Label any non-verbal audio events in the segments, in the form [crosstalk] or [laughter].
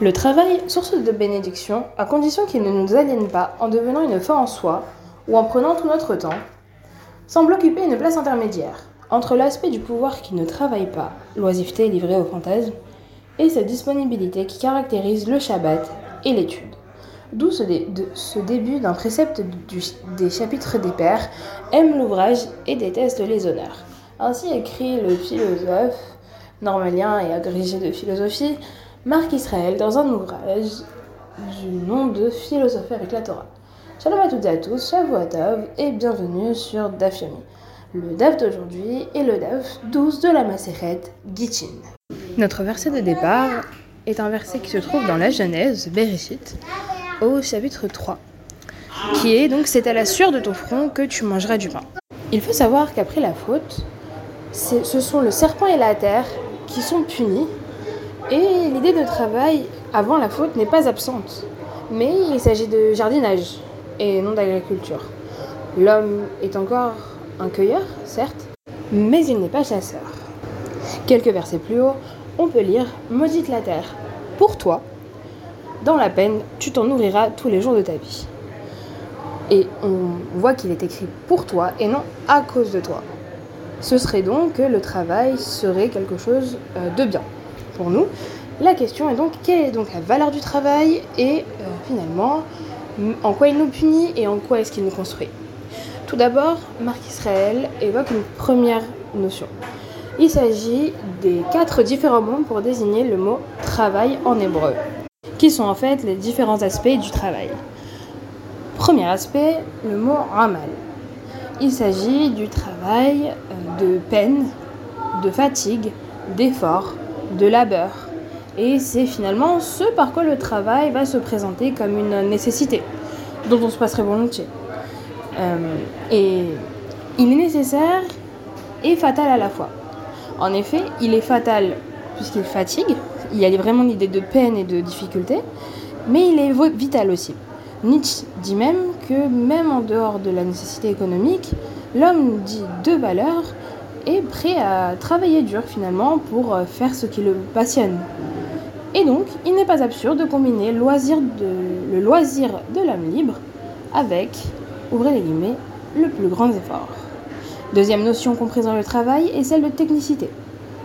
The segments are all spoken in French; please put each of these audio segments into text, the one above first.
Le travail, source de bénédiction, à condition qu'il ne nous aliène pas en devenant une fin en soi ou en prenant tout notre temps, semble occuper une place intermédiaire entre l'aspect du pouvoir qui ne travaille pas, l'oisiveté livrée au fantasme, et sa disponibilité qui caractérise le Shabbat et l'étude. D'où ce, début d'un précepte des chapitres des Pères aime l'ouvrage et déteste les honneurs. Ainsi écrit le philosophe normalien et agrégé de philosophie Marc Israël dans un ouvrage du nom de Philosophie avec la Torah. Shalom à toutes et à tous, Shavuot et bienvenue sur Daf Yomi. Le Daf d'aujourd'hui est le Daf 12 de la Maseret Gittin. Notre verset de départ est un verset qui se trouve dans la Genèse, Bereshit, au chapitre 3, qui est donc c'est à la sueur de ton front que tu mangeras du pain. Il faut savoir qu'après la faute, ce sont le serpent et la terre qui sont punis, et l'idée de travail avant la faute n'est pas absente, mais il s'agit de jardinage et non d'agriculture. L'homme est encore un cueilleur, certes, mais il n'est pas chasseur. Quelques versets plus haut, on peut lire Maudite la terre, pour toi, dans la peine, tu t'en nourriras tous les jours de ta vie. Et on voit qu'il est écrit pour toi et non à cause de toi. Ce serait donc que le travail serait quelque chose euh, de bien pour nous. La question est donc quelle est donc la valeur du travail et euh, finalement en quoi il nous punit et en quoi est-ce qu'il nous construit? Tout d'abord, Marc Israël évoque une première notion. Il s'agit des quatre différents mots pour désigner le mot travail en hébreu qui sont en fait les différents aspects du travail. Premier aspect, le mot ramal. Il s'agit du travail euh, de peine, de fatigue, d'effort, de labeur. Et c'est finalement ce par quoi le travail va se présenter comme une nécessité, dont on se passerait volontiers. Euh, et il est nécessaire et fatal à la fois. En effet, il est fatal puisqu'il fatigue, il y a vraiment l'idée de peine et de difficulté, mais il est vital aussi. Nietzsche dit même que même en dehors de la nécessité économique, l'homme dit de valeur est prêt à travailler dur finalement pour euh, faire ce qui le passionne. Et donc, il n'est pas absurde de combiner le loisir de, l'âme libre avec, ouvrez les guillemets, le plus grand effort. Deuxième notion comprise dans le travail est celle de technicité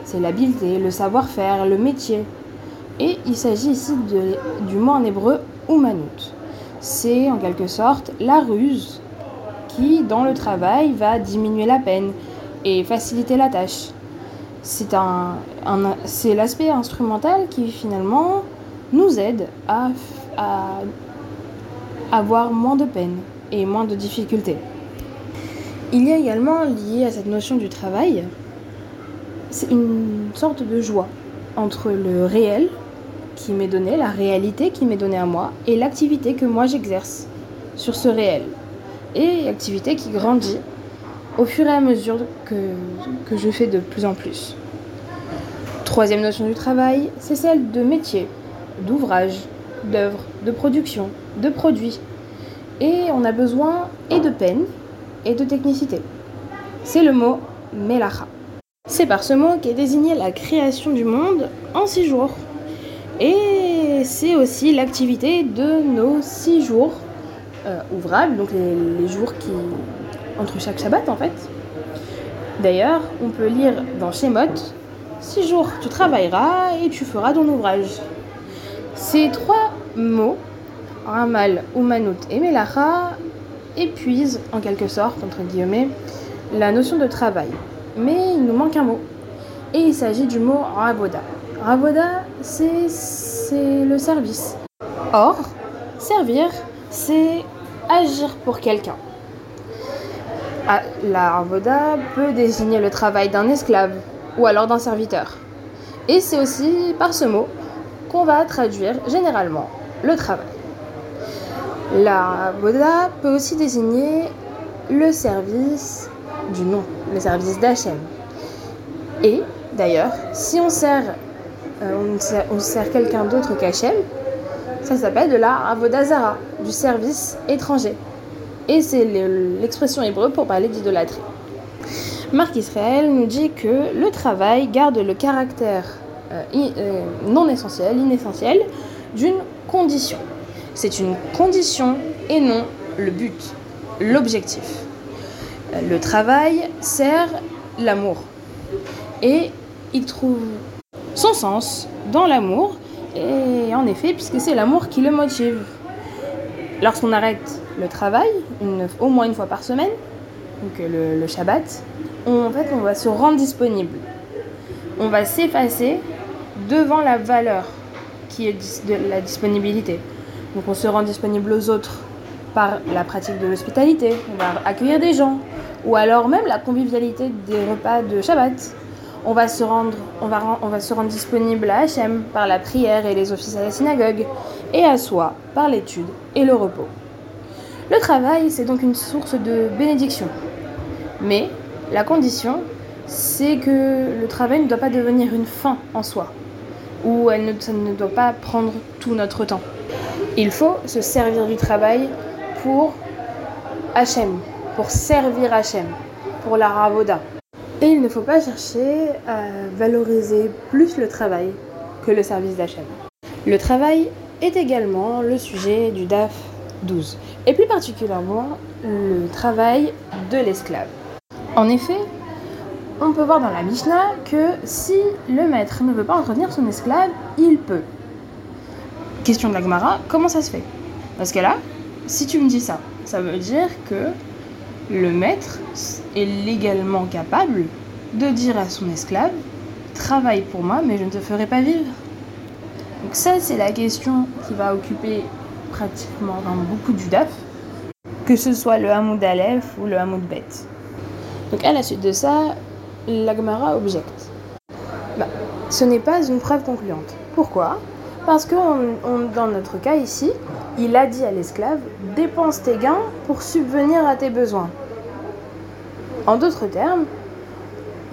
c'est l'habileté, le savoir-faire, le métier. Et il s'agit ici du mot en hébreu umanut. C'est en quelque sorte la ruse qui, dans le travail, va diminuer la peine et faciliter la tâche. C'est l'aspect instrumental qui finalement nous aide à, à avoir moins de peine et moins de difficultés. Il y a également lié à cette notion du travail c'est une sorte de joie entre le réel qui m'est donné, la réalité qui m'est donnée à moi, et l'activité que moi j'exerce sur ce réel. Et activité qui grandit au fur et à mesure que, je fais de plus en plus. Troisième notion du travail, c'est celle de métier, d'ouvrage, d'œuvre, de production, de produits. Et on a besoin et de peine et de technicité. C'est le mot melacha. C'est par ce mot qu'est désignée la création du monde en six jours. Et c'est aussi l'activité de nos six jours euh, ouvrables, donc les, jours qui. Entre chaque Shabbat en fait. D'ailleurs, on peut lire dans Shemot Six jours tu travailleras et tu feras ton ouvrage. Ces trois mots, Ramal, Umanut et Melacha, épuisent en quelque sorte, entre guillemets, la notion de travail mais il nous manque un mot. Et il s'agit du mot ravoda. Ravoda, c'est le service. Or, servir, c'est agir pour quelqu'un. Ah, la ravoda peut désigner le travail d'un esclave ou alors d'un serviteur. Et c'est aussi par ce mot qu'on va traduire généralement le travail. La ravoda peut aussi désigner le service du nom, le service d'Hachem. Et d'ailleurs, si on sert, euh, quelqu'un d'autre qu'Hachem, ça s'appelle de la avodazara, du service étranger. Et c'est l'expression hébreu pour parler d'idolâtrie. Marc Israël nous dit que le travail garde le caractère euh, euh, non essentiel, inessentiel, d'une condition. C'est une condition et non le but, l'objectif. Le travail sert l'amour et il trouve son sens dans l'amour et en effet puisque c'est l'amour qui le motive. Lorsqu'on arrête le travail, au moins une fois par semaine, donc le, le Shabbat, on, en fait on va se rendre disponible. On va s'effacer devant la valeur qui est la disponibilité. Donc on se rend disponible aux autres par la pratique de l'hospitalité, on va accueillir des gens, ou alors même la convivialité des repas de Shabbat. On va se rendre, on va, on va se rendre disponible à Hachem par la prière et les offices à la synagogue, et à soi par l'étude et le repos. Le travail, c'est donc une source de bénédiction. Mais la condition, c'est que le travail ne doit pas devenir une fin en soi, ou elle ne, ça ne doit pas prendre tout notre temps. Il faut se servir du travail pour Hachem, pour servir Hachem, pour la Ravoda. Et il ne faut pas chercher à valoriser plus le travail que le service d'Hachem. Le travail est également le sujet du DAF 12, et plus particulièrement le travail de l'esclave. En effet, on peut voir dans la Mishnah que si le maître ne veut pas entretenir son esclave, il peut. Question de la Gemara, comment ça se fait? Parce que là, si tu me dis ça, ça veut dire que le maître est légalement capable de dire à son esclave Travaille pour moi, mais je ne te ferai pas vivre. Donc, ça, c'est la question qui va occuper pratiquement beaucoup du DAF, que ce soit le Hamoud Aleph ou le Hamoud Bet. Donc, à la suite de ça, l'Agmara objecte. Bah, ce n'est pas une preuve concluante. Pourquoi? Parce que dans notre cas ici, il a dit à l'esclave dépense tes gains pour subvenir à tes besoins. En d'autres termes,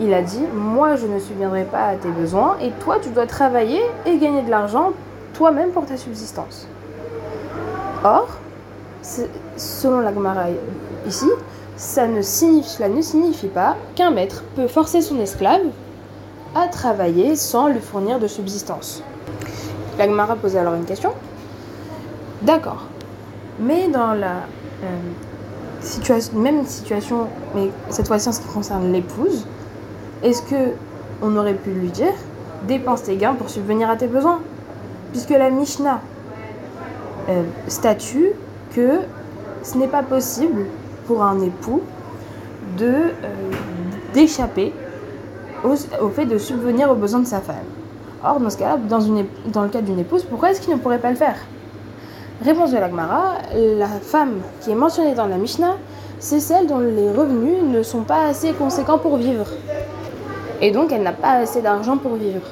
il a dit moi je ne subviendrai pas à tes besoins et toi tu dois travailler et gagner de l'argent toi-même pour ta subsistance. Or, selon la Gemara ici, ça ne signifie, cela ne signifie pas qu'un maître peut forcer son esclave à travailler sans lui fournir de subsistance. La Gemara posait alors une question. D'accord. Mais dans la euh, même situation, mais cette fois-ci en ce qui concerne l'épouse, est-ce que on aurait pu lui dire dépense tes gains pour subvenir à tes besoins? Puisque la Mishnah euh, statue que ce n'est pas possible pour un époux euh, d'échapper au, fait de subvenir aux besoins de sa femme. Or, dans ce cas-là, le cas d'une épouse, pourquoi est-ce qu'il ne pourrait pas le faire? Réponse de l'Agmara, la femme qui est mentionnée dans la Mishnah, c'est celle dont les revenus ne sont pas assez conséquents pour vivre. Et donc, elle n'a pas assez d'argent pour vivre.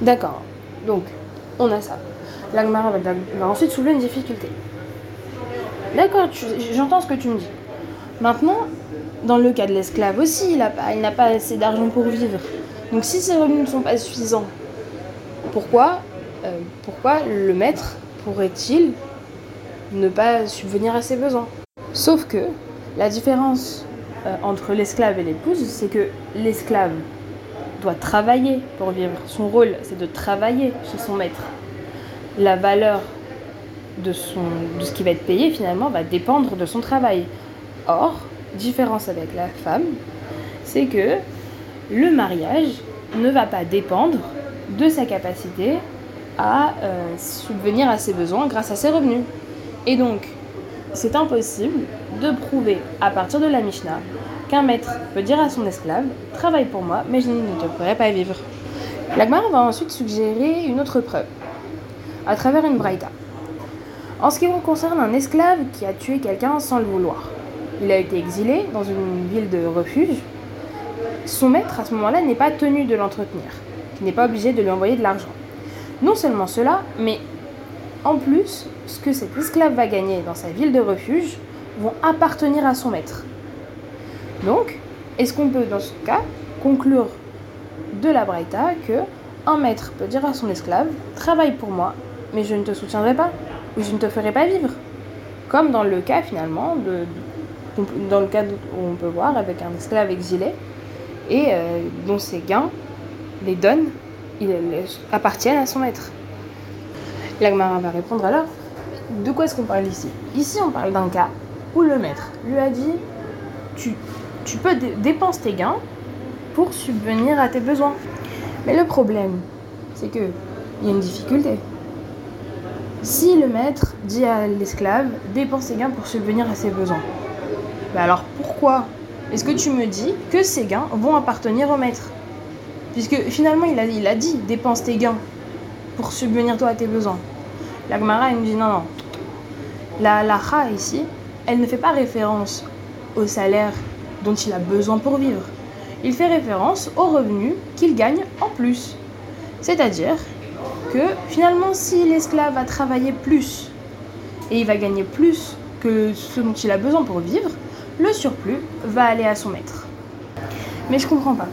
D'accord. Donc, on a ça. L'Agmara va, va ensuite soulever une difficulté. D'accord, j'entends ce que tu me dis. Maintenant, dans le cas de l'esclave aussi, il n'a pas, pas assez d'argent pour vivre. Donc si ses revenus ne sont pas suffisants, pourquoi, euh, pourquoi le maître pourrait-il ne pas subvenir à ses besoins? Sauf que la différence euh, entre l'esclave et l'épouse, c'est que l'esclave doit travailler pour vivre. Son rôle, c'est de travailler chez son maître. La valeur de, ce qui va être payé, finalement, va dépendre de son travail. Or, différence avec la femme, c'est que le mariage ne va pas dépendre de sa capacité à euh, subvenir à ses besoins grâce à ses revenus. Et donc, c'est impossible de prouver à partir de la Mishnah qu'un maître peut dire à son esclave Travaille pour moi, mais je ne te pourrai pas vivre. L'Agmar va ensuite suggérer une autre preuve, à travers une braïta. En ce qui concerne un esclave qui a tué quelqu'un sans le vouloir, il a été exilé dans une ville de refuge. Son maître, à ce moment-là, n'est pas tenu de l'entretenir, n'est pas obligé de lui envoyer de l'argent. Non seulement cela, mais en plus, ce que cet esclave va gagner dans sa ville de refuge vont appartenir à son maître. Donc, est-ce qu'on peut, dans ce cas, conclure de la Braïta que un maître peut dire à son esclave Travaille pour moi, mais je ne te soutiendrai pas, ou je ne te ferai pas vivre Comme dans le cas finalement, dans le cas où on peut voir avec un esclave exilé, et euh, dont ses gains, les donne, ils appartiennent à son maître. L'Agmara va répondre alors de quoi est-ce qu'on parle ici? Ici, on parle d'un cas où le maître lui a dit tu, tu peux dépenser tes gains pour subvenir à tes besoins. Mais le problème, c'est que il y a une difficulté. Si le maître dit à l'esclave dépense tes gains pour subvenir à ses besoins, bah alors pourquoi? Est-ce que tu me dis que ces gains vont appartenir au maître? Puisque finalement il a dit dépense tes gains pour subvenir toi à tes besoins. La Gemara elle me dit non non. La lacha ici, elle ne fait pas référence au salaire dont il a besoin pour vivre. Il fait référence aux revenus qu'il gagne en plus. C'est-à-dire que finalement si l'esclave a travaillé plus et il va gagner plus que ce dont il a besoin pour vivre, le surplus va aller à son maître. Mais je comprends pas.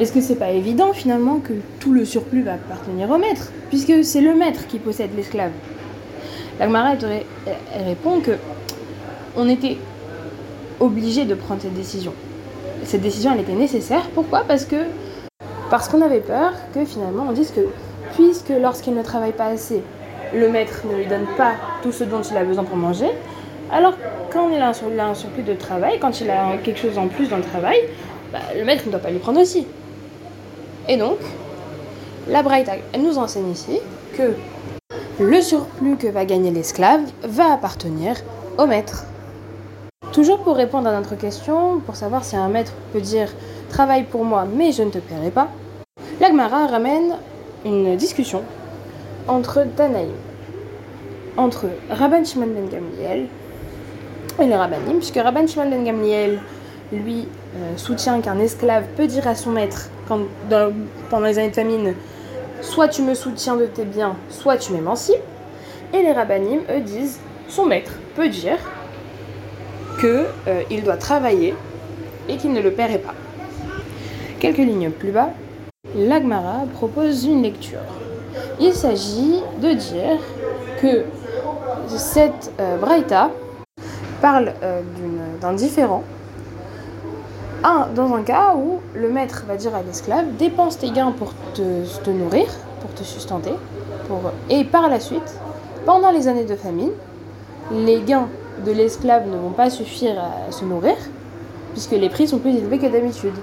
Est-ce que c'est pas évident finalement que tout le surplus va appartenir au maître, puisque c'est le maître qui possède l'esclave? La elle répond que on était obligé de prendre cette décision. Cette décision, elle était nécessaire. Pourquoi? Parce que parce qu'on avait peur que finalement on dise que puisque lorsqu'il ne travaille pas assez, le maître ne lui donne pas tout ce dont il a besoin pour manger, alors quand il a un, surplus de travail, quand il a quelque chose en plus dans le travail, bah, le maître ne doit pas lui prendre aussi. Et donc, la Braïta, nous enseigne ici que le surplus que va gagner l'esclave va appartenir au maître. Toujours pour répondre à notre question, pour savoir si un maître peut dire travaille pour moi mais je ne te paierai pas, l'Agmara ramène une discussion entre Tanaïm, entre Rabban Shimon ben Gamliel et les Rabbanim, puisque Rabban Shimon ben Gamliel, lui, euh, soutient qu'un esclave peut dire à son maître, quand, pendant les années de famine, soit tu me soutiens de tes biens, soit tu m'émancipes. Et les Rabbanim, eux, disent, son maître peut dire qu'il euh, doit travailler et qu'il ne le paierait pas. Quelques lignes plus bas, l'Agmara propose une lecture. Il s'agit de dire que cette euh, Braïta parle euh, d'un différent. Un, dans un cas où le maître va dire à l'esclave dépense tes gains pour te, nourrir, pour te sustenter, et par la suite, pendant les années de famine, les gains de l'esclave ne vont pas suffire à se nourrir, puisque les prix sont plus élevés que d'habitude.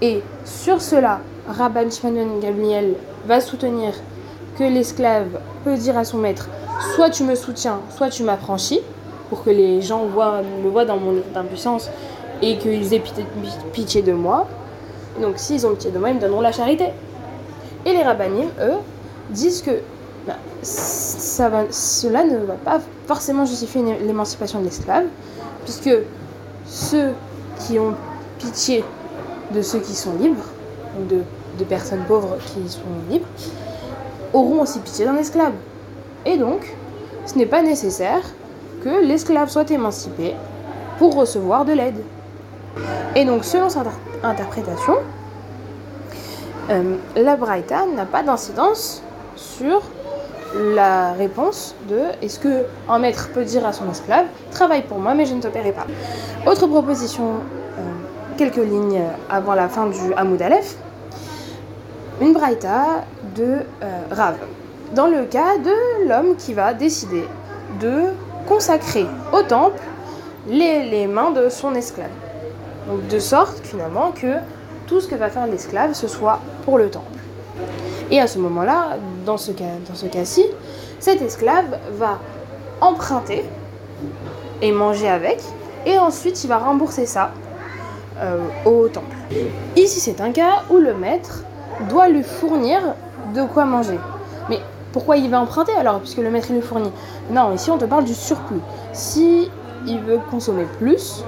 Et sur cela, Rabban Shimon Gabriel va soutenir que l'esclave peut dire à son maître soit tu me soutiens, soit tu m'affranchis, pour que les gens voient, me voient dans mon impuissance et qu'ils aient pitié de moi. Donc s'ils ont pitié de moi, ils me donneront la charité. Et les rabbinim, eux, disent que bah, ça cela ne va pas forcément justifier l'émancipation de l'esclave, puisque ceux qui ont pitié de ceux qui sont libres, ou de personnes pauvres qui sont libres, auront aussi pitié d'un esclave. Et donc, ce n'est pas nécessaire que l'esclave soit émancipé pour recevoir de l'aide. Et donc, selon cette interprétation, euh, la Braïta n'a pas d'incidence sur la réponse de est-ce que un maître peut dire à son esclave travaille pour moi mais je ne te paierai pas? Autre proposition, euh, quelques lignes avant la fin du Hamoud Aleph, une Braïta de euh, Rav. Dans le cas de l'homme qui va décider de consacrer au temple les, mains de son esclave. Donc de sorte finalement que tout ce que va faire l'esclave, ce soit pour le temple. Et à ce moment-là, dans ce, cas-ci, cet esclave va emprunter et manger avec, et ensuite il va rembourser ça euh, au temple. Ici c'est un cas où le maître doit lui fournir de quoi manger. Mais pourquoi il va emprunter alors, puisque le maître lui fournit? Non, ici on te parle du surplus. Si il veut consommer plus,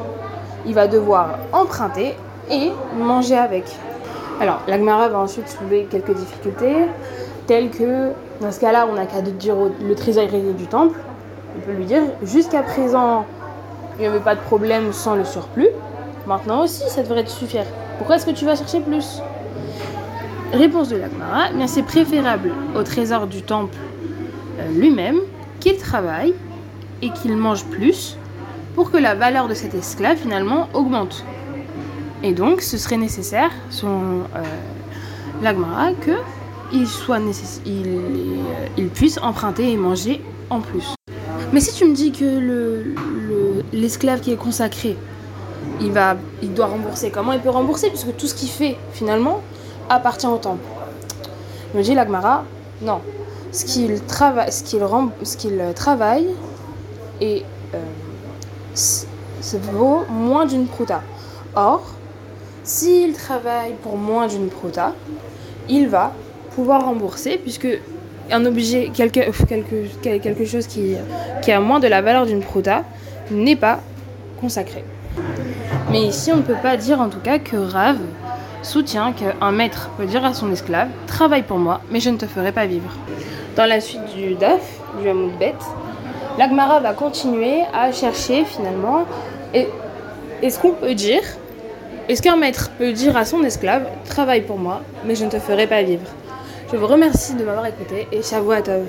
il va devoir emprunter et manger avec. Alors, l'Agmara va ensuite soulever quelques difficultés, telles que, dans ce cas-là, on n'a qu'à dire le trésorier du temple, on peut lui dire, jusqu'à présent, il n'y avait pas de problème sans le surplus, maintenant aussi, ça devrait te suffire. Pourquoi est-ce que tu vas chercher plus? Réponse de l'Agmara, bien c'est préférable au trésor du temple euh, lui-même qu'il travaille et qu'il mange plus pour que la valeur de cet esclave finalement augmente. Et donc ce serait nécessaire, selon euh, l'Agmara, que il, puisse emprunter et manger en plus. Mais si tu me dis que le- le- l'esclave qui est consacré, il, va, il doit rembourser, comment il peut rembourser? Puisque tout ce qu'il fait, finalement, appartient au temple. Me dit l'Agmara, non. Ce qu'il travaille et euh, ça vaut moins d'une prouta. Or, s'il travaille pour moins d'une prouta, il va pouvoir rembourser puisque un objet, quelque, [laughs] quelque, quel- quelque chose qui, qui a moins de la valeur d'une prouta n'est pas consacré. Mais ici, on ne peut pas dire en tout cas que Rav soutient qu'un maître peut dire à son esclave Travaille pour moi, mais je ne te ferai pas vivre. Dans la suite du Daf, du Hamoud Bet, l'Agmara va continuer à chercher finalement est-ce qu'on peut dire est-ce qu'un maître peut dire à son esclave Travaille pour moi, mais je ne te ferai pas vivre Je vous remercie de m'avoir écouté et Shavuot Tov.